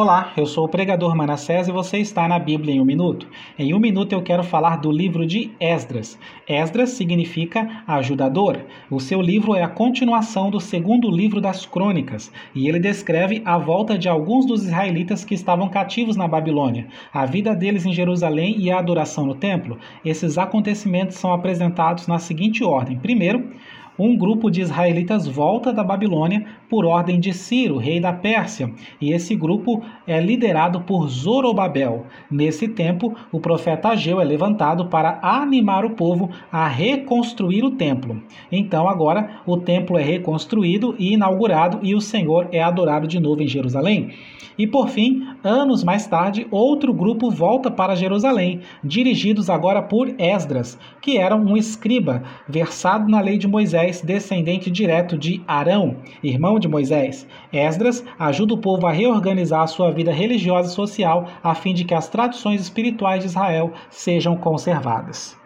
Olá, eu sou o pregador Manassés e você está na Bíblia em um minuto. Em um minuto eu quero falar do livro de Esdras. Esdras significa ajudador. O seu livro é a continuação do segundo livro das Crônicas e ele descreve a volta de alguns dos israelitas que estavam cativos na Babilônia, a vida deles em Jerusalém e a adoração no templo. Esses acontecimentos são apresentados na seguinte ordem: primeiro, um grupo de israelitas volta da Babilônia por ordem de Ciro, rei da Pérsia, e esse grupo é liderado por Zorobabel. Nesse tempo, o profeta Ageu é levantado para animar o povo a reconstruir o templo. Então, agora, o templo é reconstruído e inaugurado e o Senhor é adorado de novo em Jerusalém. E por fim, anos mais tarde, outro grupo volta para Jerusalém, dirigidos agora por Esdras, que era um escriba versado na lei de Moisés, descendente direto de Arão, irmão de Moisés. Esdras ajuda o povo a reorganizar a sua vida religiosa e social a fim de que as tradições espirituais de Israel sejam conservadas.